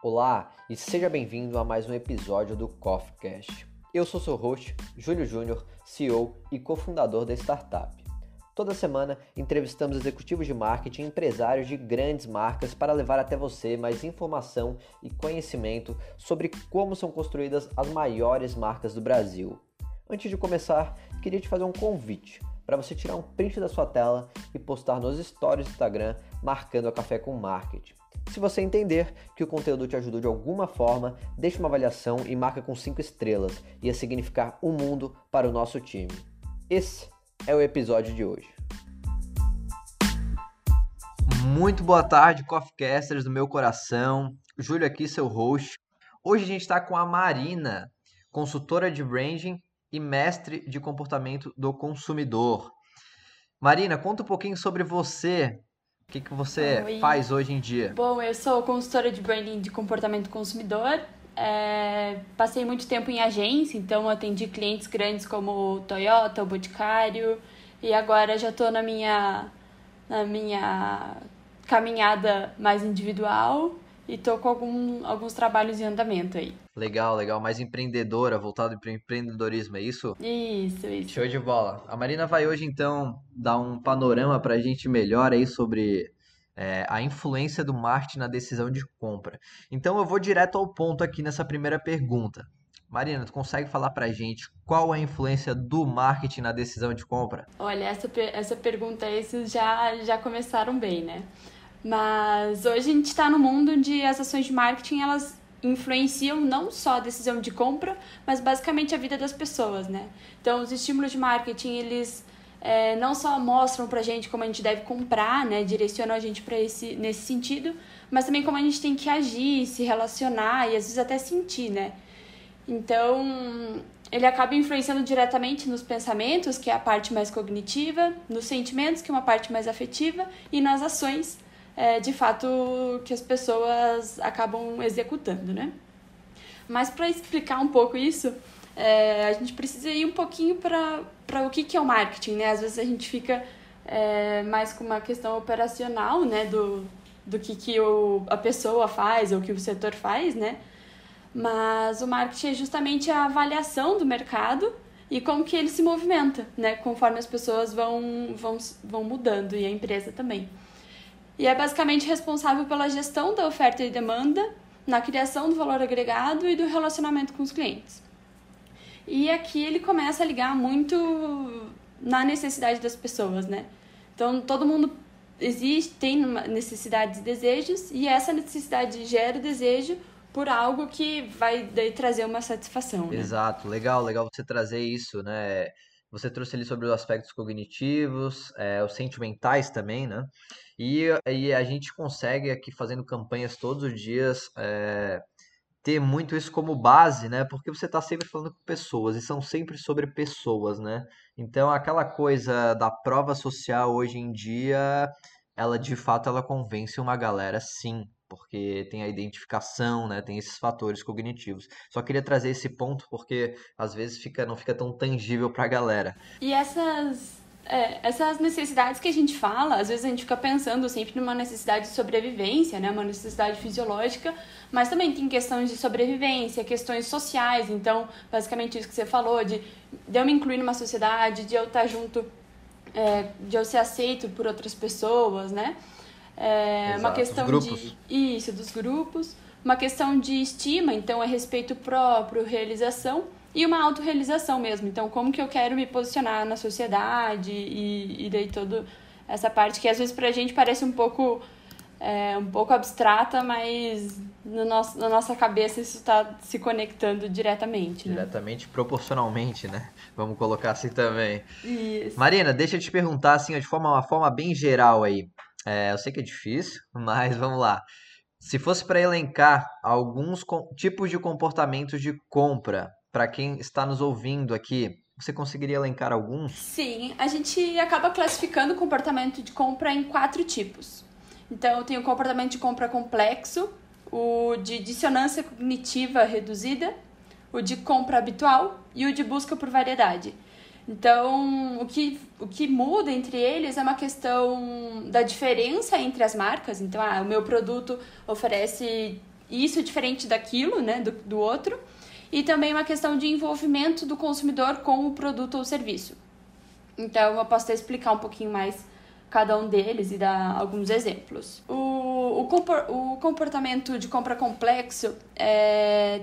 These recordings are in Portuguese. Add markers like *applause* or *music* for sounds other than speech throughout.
Olá e seja bem-vindo a mais um episódio do CoffeeCast. Eu sou seu host, Júlio Júnior, CEO e cofundador da startup. Toda semana entrevistamos executivos de marketing e empresários de grandes marcas para levar até você mais informação e conhecimento sobre como são construídas as maiores marcas do Brasil. Antes de começar, queria te fazer um convite para você tirar um print da sua tela e postar nos stories do Instagram marcando a Café com Marketing. Se você entender que o conteúdo te ajudou de alguma forma, deixe uma avaliação e marca com 5 estrelas. Ia significar um mundo para o nosso time. Esse é o episódio de hoje. Muito boa tarde, Coffeecasters do meu coração. Júlio aqui, seu host. Hoje a gente está com a Marina, consultora de branding e mestre de comportamento do consumidor. Marina, conta um pouquinho sobre você, o que, que você Oi. faz hoje em dia? Bom, eu sou consultora de branding de comportamento consumidor. É, passei muito tempo em agência, então atendi clientes grandes como o Toyota, o Boticário, e agora já estou na minha, na minha caminhada mais individual e tô com algum, alguns trabalhos em andamento aí. Legal, legal. Mais empreendedora, voltado para o empreendedorismo, é isso? Isso, isso. Show de bola. A Marina vai hoje, então, dar um panorama para a gente melhor aí sobre é, a influência do marketing na decisão de compra. Então, eu vou direto ao ponto aqui nessa primeira pergunta. Marina, tu consegue falar pra gente qual a influência do marketing na decisão de compra? Olha, essa, essa pergunta, esses já, já começaram bem, né? Mas hoje a gente está no mundo onde as ações de marketing elas influenciam não só a decisão de compra, mas basicamente a vida das pessoas, né? Então, os estímulos de marketing, eles é, não só mostram pra gente como a gente deve comprar, né? Direcionam a gente para esse nesse sentido, mas também como a gente tem que agir, se relacionar e às vezes até sentir, né? Então, ele acaba influenciando diretamente nos pensamentos, que é a parte mais cognitiva, nos sentimentos, que é uma parte mais afetiva, e nas ações, é, de fato que as pessoas acabam executando, né? Mas para explicar um pouco isso, é, a gente precisa ir um pouquinho para o que, que é o marketing, né? Às vezes a gente fica é, mais com uma questão operacional, né? Do, do que, que o, a pessoa faz ou que o setor faz, né? Mas o marketing é justamente a avaliação do mercado e como que ele se movimenta, né? Conforme as pessoas vão, vão, vão mudando e a empresa também e é basicamente responsável pela gestão da oferta e demanda, na criação do valor agregado e do relacionamento com os clientes. E aqui ele começa a ligar muito na necessidade das pessoas, né? Então todo mundo existe, tem necessidades e desejos, e essa necessidade gera o desejo por algo que vai trazer uma satisfação. Né? Exato, legal, legal você trazer isso, né? Você trouxe ali sobre os aspectos cognitivos, é, os sentimentais também, né? E, e a gente consegue aqui fazendo campanhas todos os dias é, ter muito isso como base, né? Porque você está sempre falando com pessoas e são sempre sobre pessoas, né? Então aquela coisa da prova social hoje em dia, ela de fato ela convence uma galera, sim, porque tem a identificação, né? Tem esses fatores cognitivos. Só queria trazer esse ponto porque às vezes fica, não fica tão tangível para a galera. E essas é, essas necessidades que a gente fala, às vezes a gente fica pensando sempre numa necessidade de sobrevivência, né? Uma necessidade fisiológica, mas também tem questões de sobrevivência, questões sociais. Então, basicamente isso que você falou de, de eu me incluir numa sociedade, de eu estar junto, é, de eu ser aceito por outras pessoas, né? É uma questão de isso dos grupos, uma questão de estima, então é respeito próprio, realização e uma autorrealização mesmo. Então, como que eu quero me posicionar na sociedade e, e daí toda essa parte que às vezes pra gente parece um pouco é, um pouco abstrata, mas no nosso, na nossa cabeça isso está se conectando diretamente. Né? Diretamente, proporcionalmente, né? Vamos colocar assim também. Isso. Marina, deixa eu te perguntar assim, de forma, uma forma bem geral aí. É, eu sei que é difícil, *laughs* mas vamos lá. Se fosse para elencar alguns tipos de comportamentos de compra para quem está nos ouvindo aqui, você conseguiria elencar alguns? Sim, a gente acaba classificando o comportamento de compra em quatro tipos. Então, tem o comportamento de compra complexo, o de dissonância cognitiva reduzida, o de compra habitual e o de busca por variedade. Então, o que, o que muda entre eles é uma questão da diferença entre as marcas. Então, ah, o meu produto oferece isso diferente daquilo, né, do, do outro, e também uma questão de envolvimento do consumidor com o produto ou serviço. Então, eu posso até explicar um pouquinho mais cada um deles e dar alguns exemplos. O, o, o comportamento de compra complexo é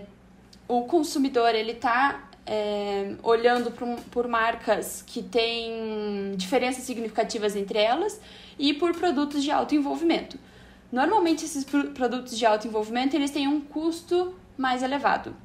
o consumidor ele está é, olhando por, por marcas que têm diferenças significativas entre elas e por produtos de alto envolvimento. Normalmente esses produtos de alto envolvimento eles têm um custo mais elevado.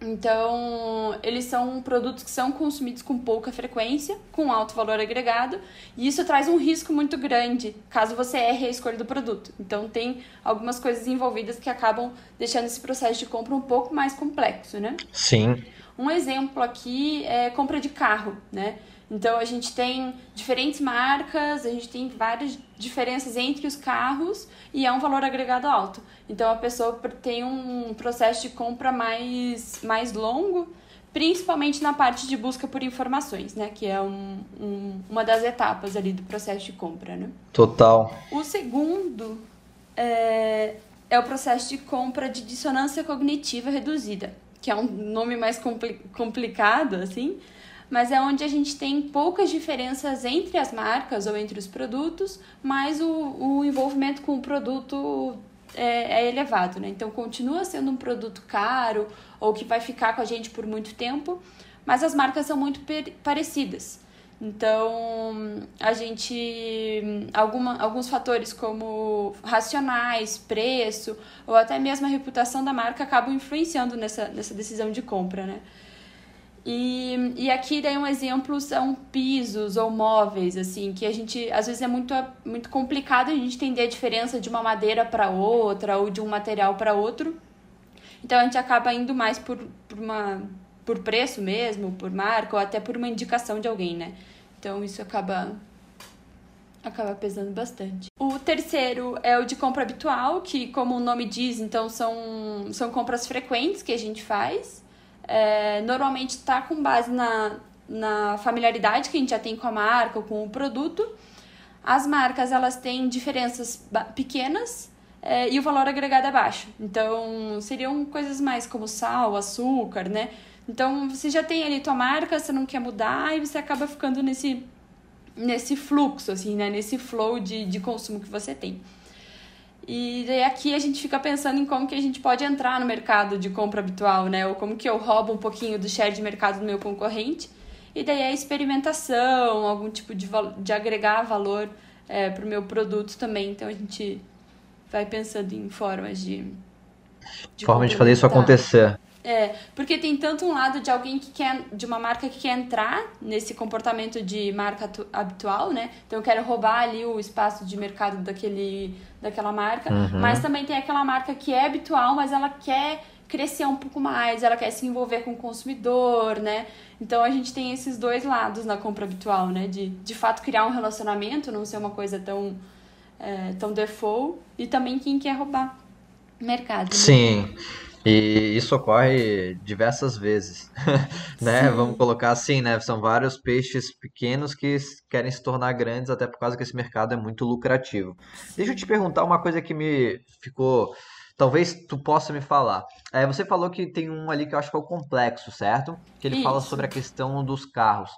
Então, eles são produtos que são consumidos com pouca frequência, com alto valor agregado, e isso traz um risco muito grande caso você erre a escolha do produto. Então, tem algumas coisas envolvidas que acabam deixando esse processo de compra um pouco mais complexo, né? Sim. Um exemplo aqui é compra de carro, né? Então a gente tem diferentes marcas, a gente tem várias diferenças entre os carros e é um valor agregado alto. Então a pessoa tem um processo de compra mais, mais longo, principalmente na parte de busca por informações, né? Que é um, um, uma das etapas ali do processo de compra, né? Total. O segundo é, é o processo de compra de dissonância cognitiva reduzida, que é um nome mais compli complicado, assim, mas é onde a gente tem poucas diferenças entre as marcas ou entre os produtos, mas o, o envolvimento com o produto é, é, elevado, né? Então continua sendo um produto caro ou que vai ficar com a gente por muito tempo, mas as marcas são muito parecidas. Então, a gente. Alguma, alguns fatores como racionais, preço, ou até mesmo a reputação da marca acabam influenciando nessa, nessa decisão de compra, né? E, e aqui daí um exemplo são pisos ou móveis, assim, que a gente às vezes é muito, muito complicado a gente entender a diferença de uma madeira para outra ou de um material para outro. Então a gente acaba indo mais por, por, uma, por preço mesmo, por marca ou até por uma indicação de alguém, né? Então isso acaba acaba pesando bastante. O terceiro é o de compra habitual, que como o nome diz, então são, são compras frequentes que a gente faz é, normalmente está com base na, na familiaridade que a gente já tem com a marca ou com o produto. As marcas elas têm diferenças pequenas é, e o valor agregado é baixo. Então, seriam coisas mais como sal, açúcar, né? Então, você já tem ali tua marca, você não quer mudar e você acaba ficando nesse, nesse fluxo, assim, né? Nesse flow de, de consumo que você tem. E daí aqui a gente fica pensando em como que a gente pode entrar no mercado de compra habitual, né? Ou como que eu roubo um pouquinho do share de mercado do meu concorrente. E daí a experimentação, algum tipo de, de agregar valor é, para o meu produto também. Então a gente vai pensando em formas de. de Forma de fazer isso acontecer. É, porque tem tanto um lado de alguém que quer, de uma marca que quer entrar nesse comportamento de marca habitual, né? Então eu quero roubar ali o espaço de mercado daquele, daquela marca, uhum. mas também tem aquela marca que é habitual, mas ela quer crescer um pouco mais, ela quer se envolver com o consumidor, né? Então a gente tem esses dois lados na compra habitual, né? De, de fato criar um relacionamento, não ser uma coisa tão, é, tão default, e também quem quer roubar mercado. Né? Sim. E isso ocorre diversas vezes, *laughs* né? Sim. Vamos colocar assim, né? São vários peixes pequenos que querem se tornar grandes, até por causa que esse mercado é muito lucrativo. Deixa eu te perguntar uma coisa que me ficou. Talvez tu possa me falar. É, você falou que tem um ali que eu acho que é o complexo, certo? Que ele isso. fala sobre a questão dos carros.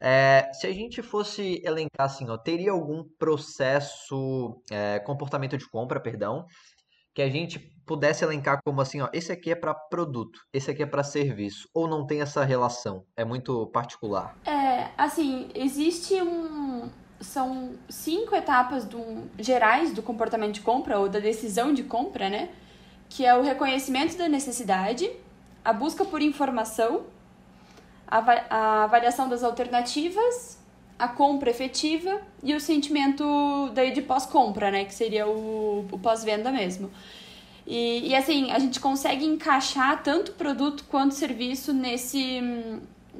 É, se a gente fosse elencar assim, ó, teria algum processo, é, comportamento de compra, perdão, que a gente pudesse elencar como assim, ó, esse aqui é para produto, esse aqui é para serviço, ou não tem essa relação? É muito particular. É, assim, existe um são cinco etapas do, gerais do comportamento de compra ou da decisão de compra, né? Que é o reconhecimento da necessidade, a busca por informação, a, a avaliação das alternativas, a compra efetiva e o sentimento daí de pós-compra, né? Que seria o, o pós-venda mesmo. E, e assim, a gente consegue encaixar tanto produto quanto serviço nesse,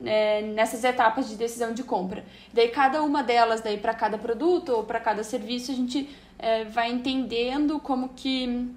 é, nessas etapas de decisão de compra. Daí cada uma delas, daí para cada produto ou para cada serviço, a gente é, vai entendendo como que,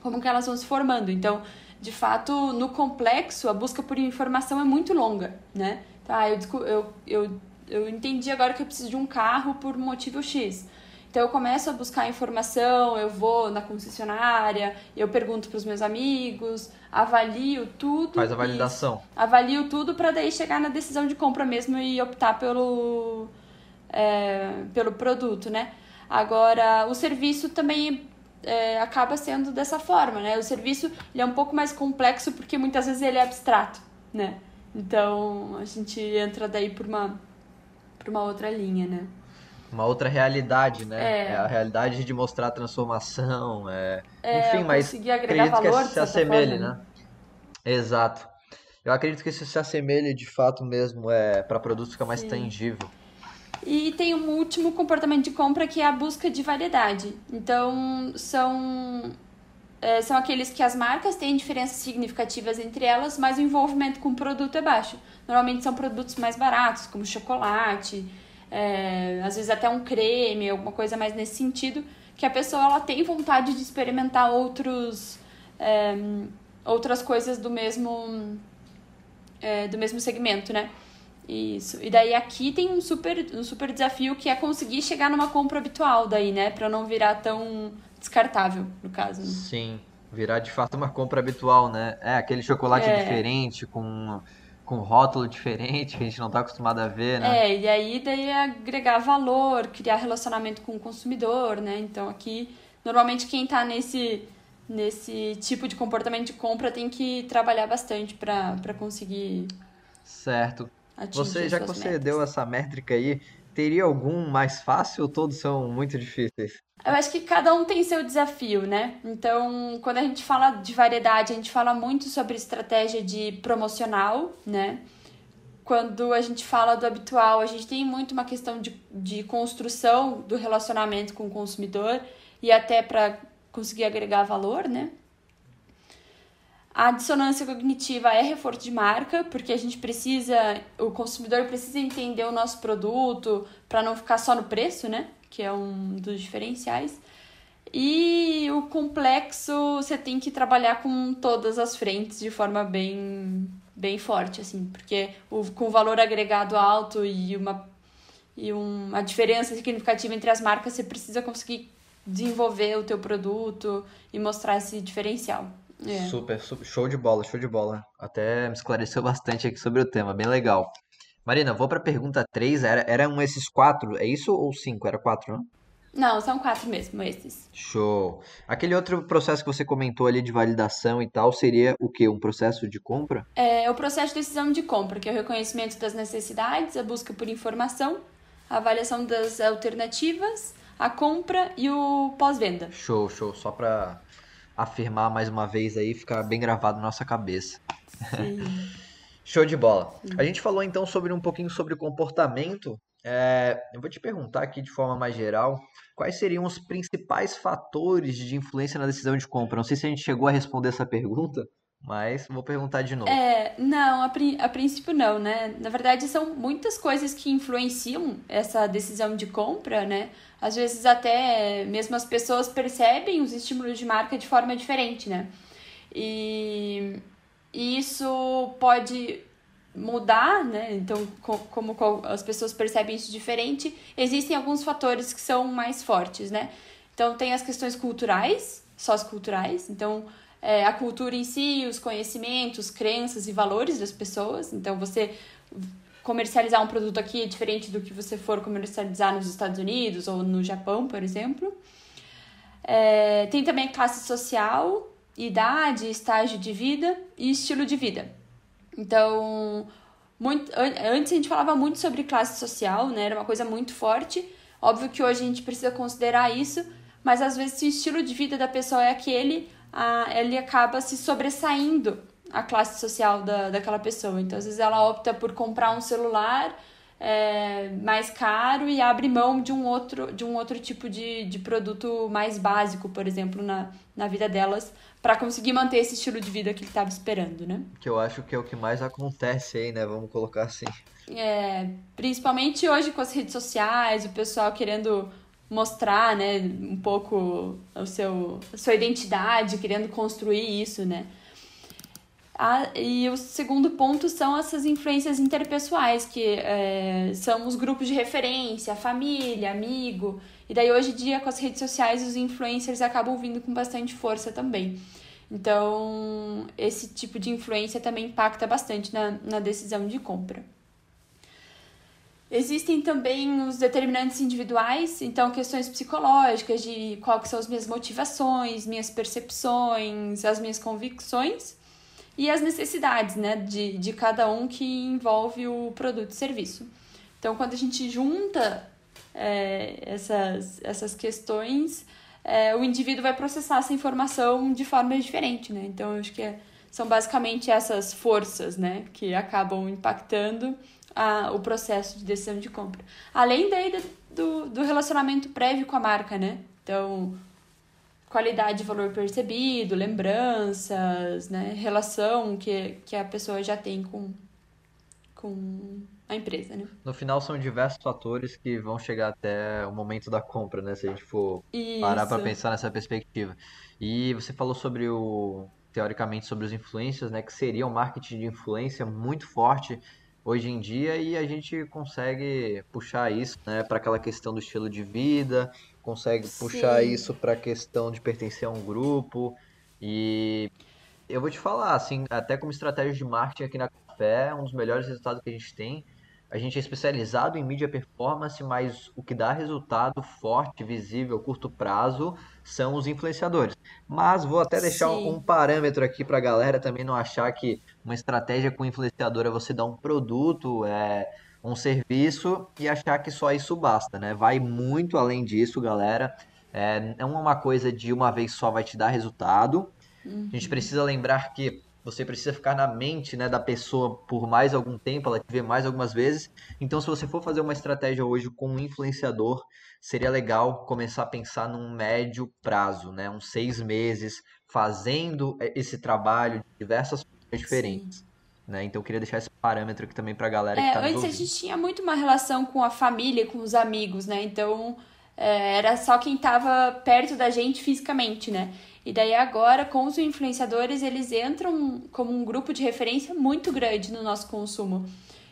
como que elas vão se formando. Então, de fato, no complexo, a busca por informação é muito longa, né? Tá, eu, eu, eu, eu entendi agora que eu preciso de um carro por motivo X. Então eu começo a buscar informação, eu vou na concessionária, eu pergunto para os meus amigos, avalio tudo. Faz a validação. Avalio tudo para daí chegar na decisão de compra mesmo e optar pelo, é, pelo produto, né? Agora, o serviço também é, acaba sendo dessa forma, né? O serviço ele é um pouco mais complexo porque muitas vezes ele é abstrato, né? Então a gente entra daí por uma, por uma outra linha, né? Uma outra realidade, né? É, é a realidade de mostrar a transformação, é... é Enfim, mas acredito valor, que se assemelhe, forma. né? Exato. Eu acredito que isso se assemelhe de fato mesmo é, para produtos ficar mais Sim. tangível. E tem um último comportamento de compra que é a busca de variedade. Então, são, é, são aqueles que as marcas têm diferenças significativas entre elas, mas o envolvimento com o produto é baixo. Normalmente são produtos mais baratos, como chocolate, é, às vezes até um creme, alguma coisa mais nesse sentido, que a pessoa ela tem vontade de experimentar outros, é, outras coisas do mesmo, é, do mesmo segmento, né? Isso. E daí aqui tem um super, um super desafio que é conseguir chegar numa compra habitual daí, né? Pra não virar tão descartável, no caso. Né? Sim. Virar de fato uma compra habitual, né? É, aquele chocolate é. diferente, com, com rótulo diferente, que a gente não tá acostumado a ver, né? É, e aí daí é agregar valor, criar relacionamento com o consumidor, né? Então aqui, normalmente quem tá nesse, nesse tipo de comportamento de compra tem que trabalhar bastante para conseguir Certo você, já que você metas. deu essa métrica aí, teria algum mais fácil ou todos são muito difíceis? Eu acho que cada um tem seu desafio, né? Então, quando a gente fala de variedade, a gente fala muito sobre estratégia de promocional, né? Quando a gente fala do habitual, a gente tem muito uma questão de, de construção do relacionamento com o consumidor e até para conseguir agregar valor, né? A dissonância cognitiva é reforço de marca, porque a gente precisa, o consumidor precisa entender o nosso produto para não ficar só no preço, né? Que é um dos diferenciais. E o complexo, você tem que trabalhar com todas as frentes de forma bem, bem forte, assim, porque o, com valor agregado alto e uma, e uma diferença significativa entre as marcas, você precisa conseguir desenvolver o teu produto e mostrar esse diferencial. É. Super, super, show de bola, show de bola. Até me esclareceu bastante aqui sobre o tema, bem legal. Marina, vou para a pergunta 3. Era, eram esses quatro, é isso ou cinco? Era quatro, não? Não, são quatro mesmo, esses. Show. Aquele outro processo que você comentou ali de validação e tal, seria o quê? Um processo de compra? É o processo de decisão de compra, que é o reconhecimento das necessidades, a busca por informação, a avaliação das alternativas, a compra e o pós-venda. Show, show. Só para afirmar mais uma vez aí, ficar bem gravado na nossa cabeça. *laughs* Show de bola. A gente falou então sobre um pouquinho sobre comportamento. É, eu vou te perguntar aqui de forma mais geral, quais seriam os principais fatores de influência na decisão de compra? Não sei se a gente chegou a responder essa pergunta, mas vou perguntar de novo. É, não, a, a, princípio não, né? Na verdade, são muitas coisas que influenciam essa decisão de compra, né? Às vezes até mesmo as pessoas percebem os estímulos de marca de forma diferente, né? E, e isso pode mudar, né? Então, como as pessoas percebem isso diferente, existem alguns fatores que são mais fortes, né? Então, tem as questões culturais, socioculturais. Então, é, a cultura em si, os conhecimentos, crenças e valores das pessoas. Então, você comercializar um produto aqui é diferente do que você for comercializar nos Estados Unidos ou no Japão, por exemplo. É, tem também classe social, idade, estágio de vida e estilo de vida. Então, muito, antes a gente falava muito sobre classe social, né? Era uma coisa muito forte. Óbvio que hoje a gente precisa considerar isso, mas às vezes se o estilo de vida da pessoa é aquele, a, ele acaba se sobressaindo a classe social da, daquela pessoa. Então, às vezes, ela opta por comprar um celular é, mais caro e abre mão de um outro, de um outro tipo de, de produto mais básico, por exemplo, na, na vida delas, para conseguir manter esse estilo de vida que ele estava esperando, né? Que eu acho que é o que mais acontece aí, né? Vamos colocar assim. É, principalmente hoje com as redes sociais, o pessoal querendo mostrar, né, um pouco o seu, a sua identidade, querendo construir isso, né? Ah, e o segundo ponto são essas influências interpessoais, que é, são os grupos de referência, família, amigo. E daí hoje em dia, com as redes sociais, os influencers acabam vindo com bastante força também. Então, esse tipo de influência também impacta bastante na, na decisão de compra. Existem também os determinantes individuais, então questões psicológicas de qual que são as minhas motivações, minhas percepções, as minhas convicções e as necessidades né, de, de cada um que envolve o produto e serviço. Então, quando a gente junta é, essas, essas questões, é, o indivíduo vai processar essa informação de forma diferente. Né? Então, eu acho que é, são basicamente essas forças né, que acabam impactando a, o processo de decisão de compra. Além daí do, do relacionamento prévio com a marca, né? Então, qualidade de valor percebido, lembranças, né, relação que, que a pessoa já tem com, com a empresa, né? No final são diversos fatores que vão chegar até o momento da compra, né, se a gente for Isso. parar para pensar nessa perspectiva. E você falou sobre o teoricamente sobre os influencers, né, que seria um marketing de influência muito forte hoje em dia e a gente consegue puxar isso, né, para aquela questão do estilo de vida, consegue Sim. puxar isso para a questão de pertencer a um grupo. E eu vou te falar, assim, até como estratégia de marketing aqui na Café, um dos melhores resultados que a gente tem. A gente é especializado em mídia performance, mas o que dá resultado forte, visível, curto prazo, são os influenciadores. Mas vou até deixar um, um, parâmetro aqui para a galera também não achar que uma estratégia com influenciador é você dar um produto, é, um serviço e achar que só isso basta, né? Vai muito além disso, galera. É, é uma coisa de uma vez só vai te dar resultado. Uhum. A gente precisa lembrar que você precisa ficar na mente né, da pessoa por mais algum tempo, ela te vê mais algumas vezes. Então, se você for fazer uma estratégia hoje com um influenciador, seria legal começar a pensar num médio prazo, né? Uns seis meses, fazendo esse trabalho de diversas formas diferentes. Sim. Né? Então eu queria deixar esse parâmetro aqui também pra galera é, que tá Antes a gente tinha muito uma relação com a família, com os amigos, né? Então é, era só quem tava perto da gente fisicamente, né? E daí agora, com os influenciadores, eles entram como um grupo de referência muito grande no nosso consumo.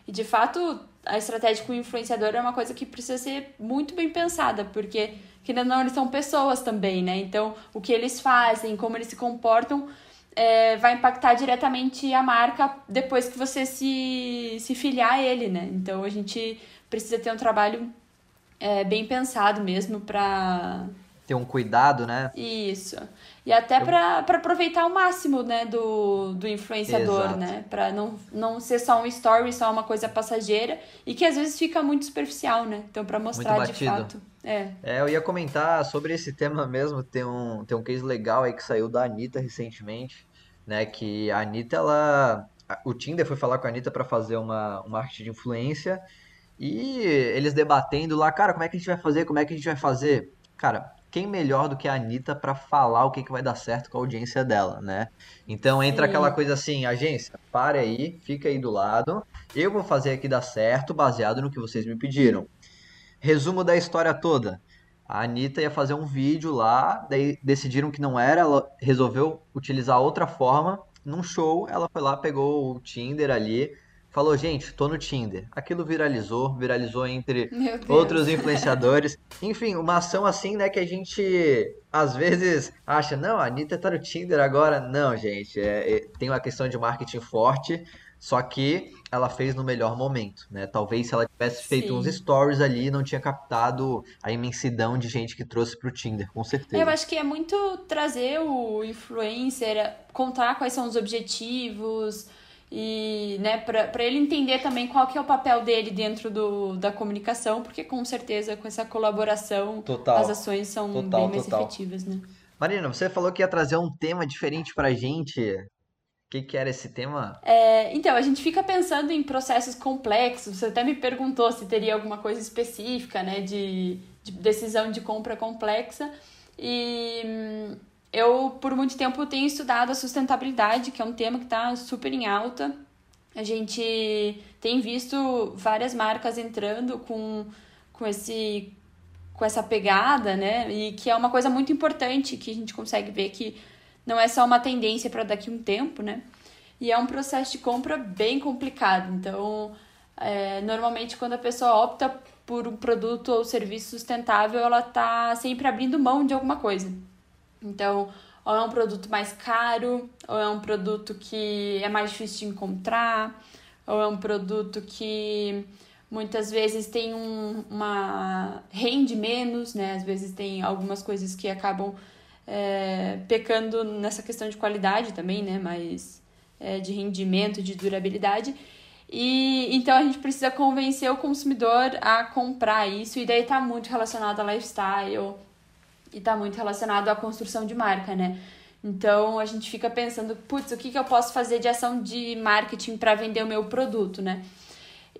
E de fato, a estratégia com o influenciador é uma coisa que precisa ser muito bem pensada, porque que não eles são pessoas também, né? Então, o que eles fazem, como eles se comportam, é, vai impactar diretamente a marca depois que você se, se filiar a ele, né? Então a gente precisa ter um trabalho é, bem pensado mesmo para ter um cuidado, né? Isso. E até Eu... para aproveitar o máximo, né, do, do influenciador, Exato. né? Para não, não ser só um story, só uma coisa passageira e que às vezes fica muito superficial, né? Então para mostrar de fato. É. é, eu ia comentar sobre esse tema mesmo, tem um, tem um case legal aí que saiu da Anitta recentemente, né, que a Anitta, ela... O Tinder foi falar com a Anitta para fazer uma, uma arte de influência e eles debatendo lá, cara, como é que a gente vai fazer, como é que a gente vai fazer? Cara, quem melhor do que a Anitta para falar o que, que vai dar certo com a audiência dela, né? Então entra Sim. aquela coisa assim, agência, pare aí, fica aí do lado, eu vou fazer aqui dar certo baseado no que vocês me pediram. Resumo da história toda. A Anitta ia fazer um vídeo lá, daí decidiram que não era, ela resolveu utilizar outra forma. Num show, ela foi lá, pegou o Tinder ali, falou, gente, tô no Tinder. Aquilo viralizou, viralizou entre *laughs* outros influenciadores. Enfim, uma ação assim, né, que a gente às vezes acha, não, a Anitta tá no Tinder agora. Não, gente, é, é, tem uma questão de marketing forte. Só que ela fez no melhor momento, né? Talvez se ela tivesse feito Sim. uns stories ali, não tinha captado a imensidão de gente que trouxe pro Tinder, com certeza. Eu acho que é muito trazer o influencer, contar quais são os objetivos e, né, para ele entender também qual que é o papel dele dentro do, da comunicação, porque com certeza com essa colaboração total, as ações são total, bem mais total. efetivas, né? Marina, você falou que ia trazer um tema diferente pra gente que, que era esse tema? É, então, a gente fica pensando em processos complexos. Você até me perguntou se teria alguma coisa específica, né, de, de decisão de compra complexa. E hum, eu, por muito tempo, tenho estudado a sustentabilidade, que é um tema que está super em alta. A gente tem visto várias marcas entrando com, com, esse, com essa pegada, né? E que é uma coisa muito importante que a gente consegue ver que não é só uma tendência para daqui a um tempo, né? e é um processo de compra bem complicado. Então, é, normalmente, quando a pessoa opta por um produto ou serviço sustentável, ela está sempre abrindo mão de alguma coisa. Então, ou é um produto mais caro, ou é um produto que é mais difícil de encontrar, ou é um produto que muitas vezes tem um, uma rende menos, né? Às vezes tem algumas coisas que acabam é, pecando nessa questão de qualidade também, né? Mas é, de rendimento, de durabilidade. E então a gente precisa convencer o consumidor a comprar isso, e daí está muito relacionado a lifestyle e está muito relacionado à construção de marca, né? Então a gente fica pensando, putz, o que, que eu posso fazer de ação de marketing para vender o meu produto, né?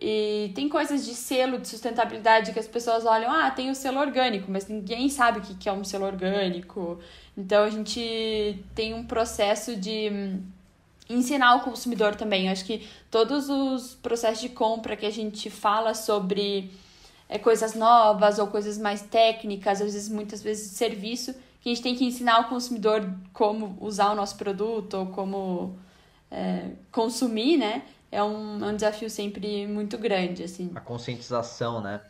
E tem coisas de selo de sustentabilidade que as pessoas olham, ah, tem o selo orgânico, mas ninguém sabe o que é um selo orgânico. Então a gente tem um processo de ensinar o consumidor também. Eu acho que todos os processos de compra que a gente fala sobre é, coisas novas ou coisas mais técnicas, às vezes muitas vezes serviço, que a gente tem que ensinar o consumidor como usar o nosso produto ou como é, consumir, né? É um, é um desafio sempre muito grande, assim. A conscientização, né?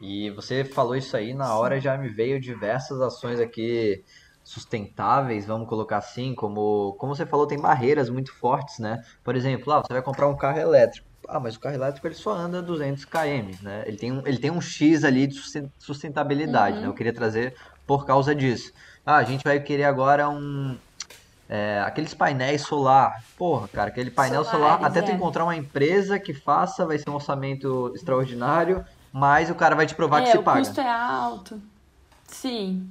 E você falou isso aí, na hora já me veio diversas ações aqui sustentáveis, vamos colocar assim, como, como você falou, tem barreiras muito fortes, né? Por exemplo, ah, você vai comprar um carro elétrico. Ah, mas o carro elétrico ele só anda 200 km, né? Ele tem um, ele tem um X ali de sustentabilidade, uhum. né? Eu queria trazer por causa disso. Ah, a gente vai querer agora um, é, aqueles painéis solar. Porra, cara, aquele painel Solares, solar, até é. tu encontrar uma empresa que faça, vai ser um orçamento extraordinário, mas o cara vai te provar é, que se paga. O custo é alto. Sim.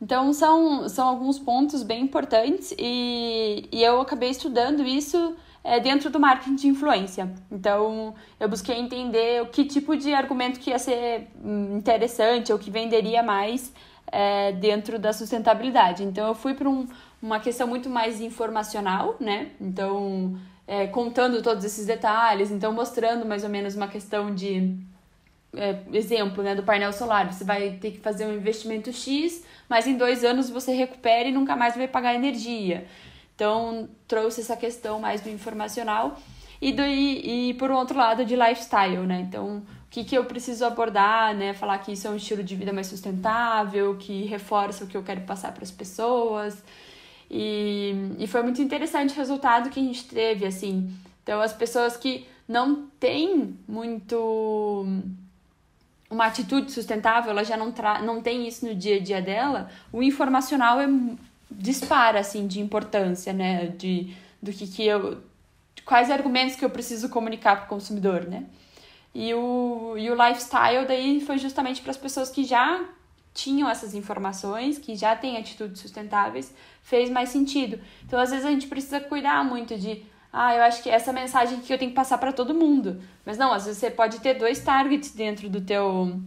Então são, são alguns pontos bem importantes e, e eu acabei estudando isso é, dentro do marketing de influência. Então eu busquei entender o que tipo de argumento que ia ser hum, interessante ou que venderia mais é, dentro da sustentabilidade. Então eu fui para um, uma questão muito mais informacional, né? Então, é, contando todos esses detalhes, então mostrando mais ou menos uma questão de é, exemplo, né, do painel solar. Você vai ter que fazer um investimento X, mas em dois anos você recupera e nunca mais vai pagar energia. Então, trouxe essa questão mais do informacional e, do, e, e por outro lado de lifestyle, né? Então, o que, que eu preciso abordar, né? Falar que isso é um estilo de vida mais sustentável, que reforça o que eu quero passar para as pessoas. E, e foi muito interessante o resultado que a gente teve, assim. Então, as pessoas que não têm muito uma atitude sustentável, ela já não, tra não tem isso no dia a dia dela, o informacional é dispara, assim, de importância, né? De, do que, que eu... Quais argumentos que eu preciso comunicar para o consumidor, né? E o, e o lifestyle daí foi justamente para as pessoas que já tinham essas informações, que já têm atitudes sustentáveis, fez mais sentido. Então, às vezes, a gente precisa cuidar muito de. Ah, eu acho que essa mensagem que eu tenho que passar para todo mundo. Mas não, às vezes você pode ter dois targets dentro do teu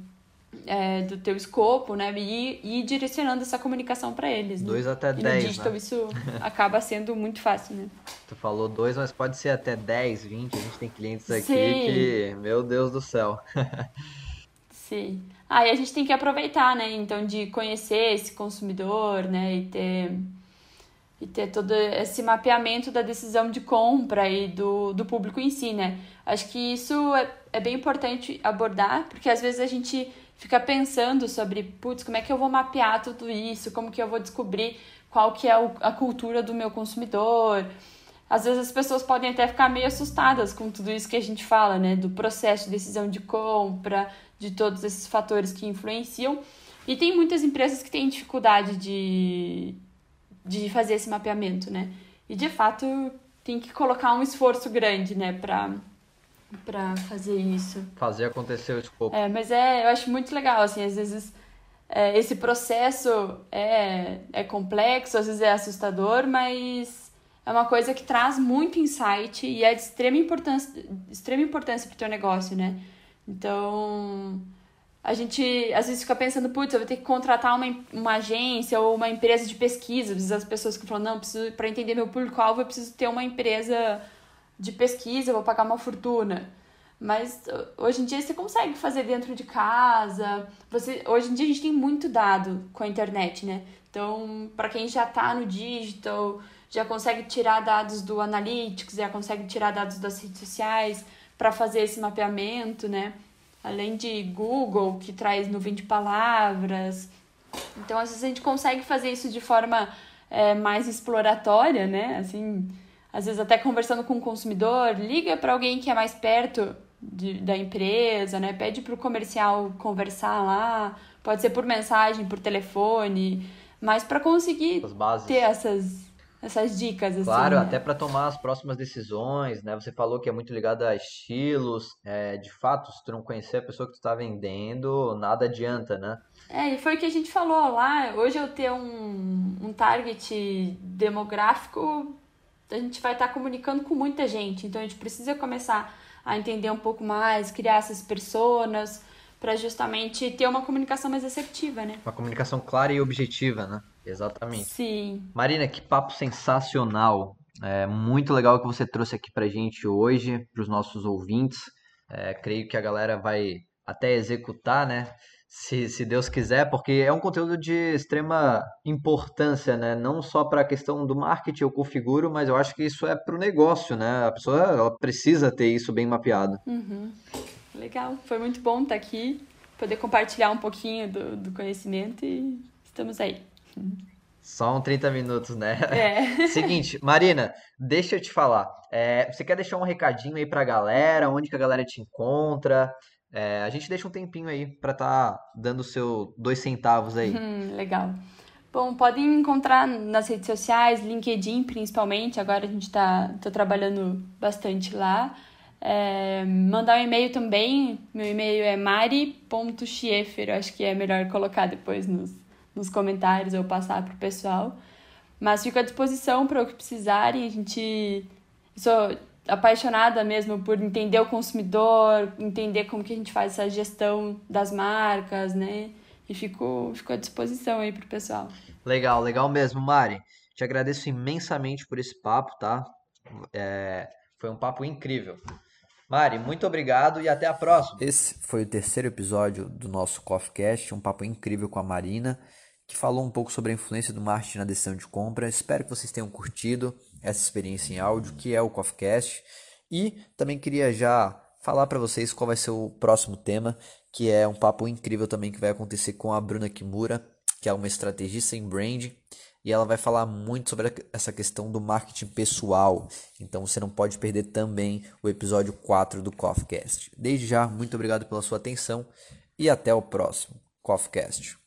é, do teu escopo, né? E, e ir direcionando essa comunicação para eles. Né? Dois até e dez, no digital né? isso *laughs* acaba sendo muito fácil, né? Tu falou dois, mas pode ser até dez, vinte. A gente tem clientes aqui Sim. que, meu Deus do céu. *laughs* Sim. Aí ah, a gente tem que aproveitar, né? Então, de conhecer esse consumidor, né? E ter, e ter todo esse mapeamento da decisão de compra e do, do público em si, né? Acho que isso é, é bem importante abordar, porque às vezes a gente fica pensando sobre, putz, como é que eu vou mapear tudo isso? Como que eu vou descobrir qual que é a cultura do meu consumidor? Às vezes as pessoas podem até ficar meio assustadas com tudo isso que a gente fala, né? Do processo de decisão de compra, de todos esses fatores que influenciam. E tem muitas empresas que têm dificuldade de, de fazer esse mapeamento, né? E de fato tem que colocar um esforço grande, né, para para fazer isso. Fazer acontecer o escopo. É, mas é, eu acho muito legal, assim, às vezes é, esse processo é, é complexo, às vezes é assustador, mas é uma coisa que traz muito insight e é de extrema importância, extrema importância para o teu negócio, né? Então, a gente às vezes fica pensando, putz, eu vou ter que contratar uma, uma agência ou uma empresa de pesquisa. Às vezes as pessoas que falam, não, preciso para entender meu público-alvo, eu preciso ter uma empresa de pesquisa, vou pagar uma fortuna. Mas hoje em dia você consegue fazer dentro de casa. Você, hoje em dia a gente tem muito dado com a internet, né? Então, para quem já está no digital, já consegue tirar dados do Analytics, já consegue tirar dados das redes sociais para fazer esse mapeamento, né? Além de Google, que traz nuvem de palavras. Então, às vezes a gente consegue fazer isso de forma é, mais exploratória, né? Assim, às vezes até conversando com o consumidor, liga para alguém que é mais perto de, da empresa, né? Pede para o comercial conversar lá, pode ser por mensagem, por telefone, mas para conseguir ter essas essas dicas assim. Claro, né? até para tomar as próximas decisões, né? Você falou que é muito ligado a estilos, é, de fato, se tu não conhecer a pessoa que tu está vendendo, nada adianta, né? É, e foi o que a gente falou lá. Hoje eu ter um, um target demográfico, a gente vai estar tá comunicando com muita gente, então a gente precisa começar a entender um pouco mais, criar essas personas para justamente ter uma comunicação mais assertiva, né? Uma comunicação clara e objetiva, né? Exatamente. Sim. Marina, que papo sensacional. É muito legal que você trouxe aqui pra gente hoje, para os nossos ouvintes. É, creio que a galera vai até executar, né? Se, se Deus quiser, porque é um conteúdo de extrema importância, né? Não só para a questão do marketing eu configuro, mas eu acho que isso é para o negócio, né? A pessoa ela precisa ter isso bem mapeado. Uhum. Legal, foi muito bom estar aqui, poder compartilhar um pouquinho do, do conhecimento e estamos aí. Só um 30 minutos, né? É. *laughs* Seguinte, Marina, deixa eu te falar. É, você quer deixar um recadinho aí pra galera? Onde que a galera te encontra? É, a gente deixa um tempinho aí para estar tá dando o seu dois centavos aí. Hum, legal. Bom, podem encontrar nas redes sociais, LinkedIn principalmente. Agora a gente tá trabalhando bastante lá. É, mandar um e-mail também. Meu e-mail é mari.schieffer. Acho que é melhor colocar depois nos, nos comentários ou passar para o pessoal. Mas fico à disposição para o que precisarem. A gente. Sou apaixonada mesmo por entender o consumidor, entender como que a gente faz essa gestão das marcas, né? E fico, fico à disposição aí pro pessoal. Legal, legal mesmo, Mari. Te agradeço imensamente por esse papo, tá? É, foi um papo incrível. Mari, muito obrigado e até a próxima. Esse foi o terceiro episódio do nosso Coffee Cast, um papo incrível com a Marina, que falou um pouco sobre a influência do marketing na decisão de compra. Espero que vocês tenham curtido essa experiência em áudio, que é o CoffeeCast. E também queria já falar para vocês qual vai ser o próximo tema, que é um papo incrível também que vai acontecer com a Bruna Kimura, que é uma estrategista em brand, e ela vai falar muito sobre essa questão do marketing pessoal. Então você não pode perder também o episódio 4 do CoffeeCast. Desde já, muito obrigado pela sua atenção e até o próximo CoffeeCast.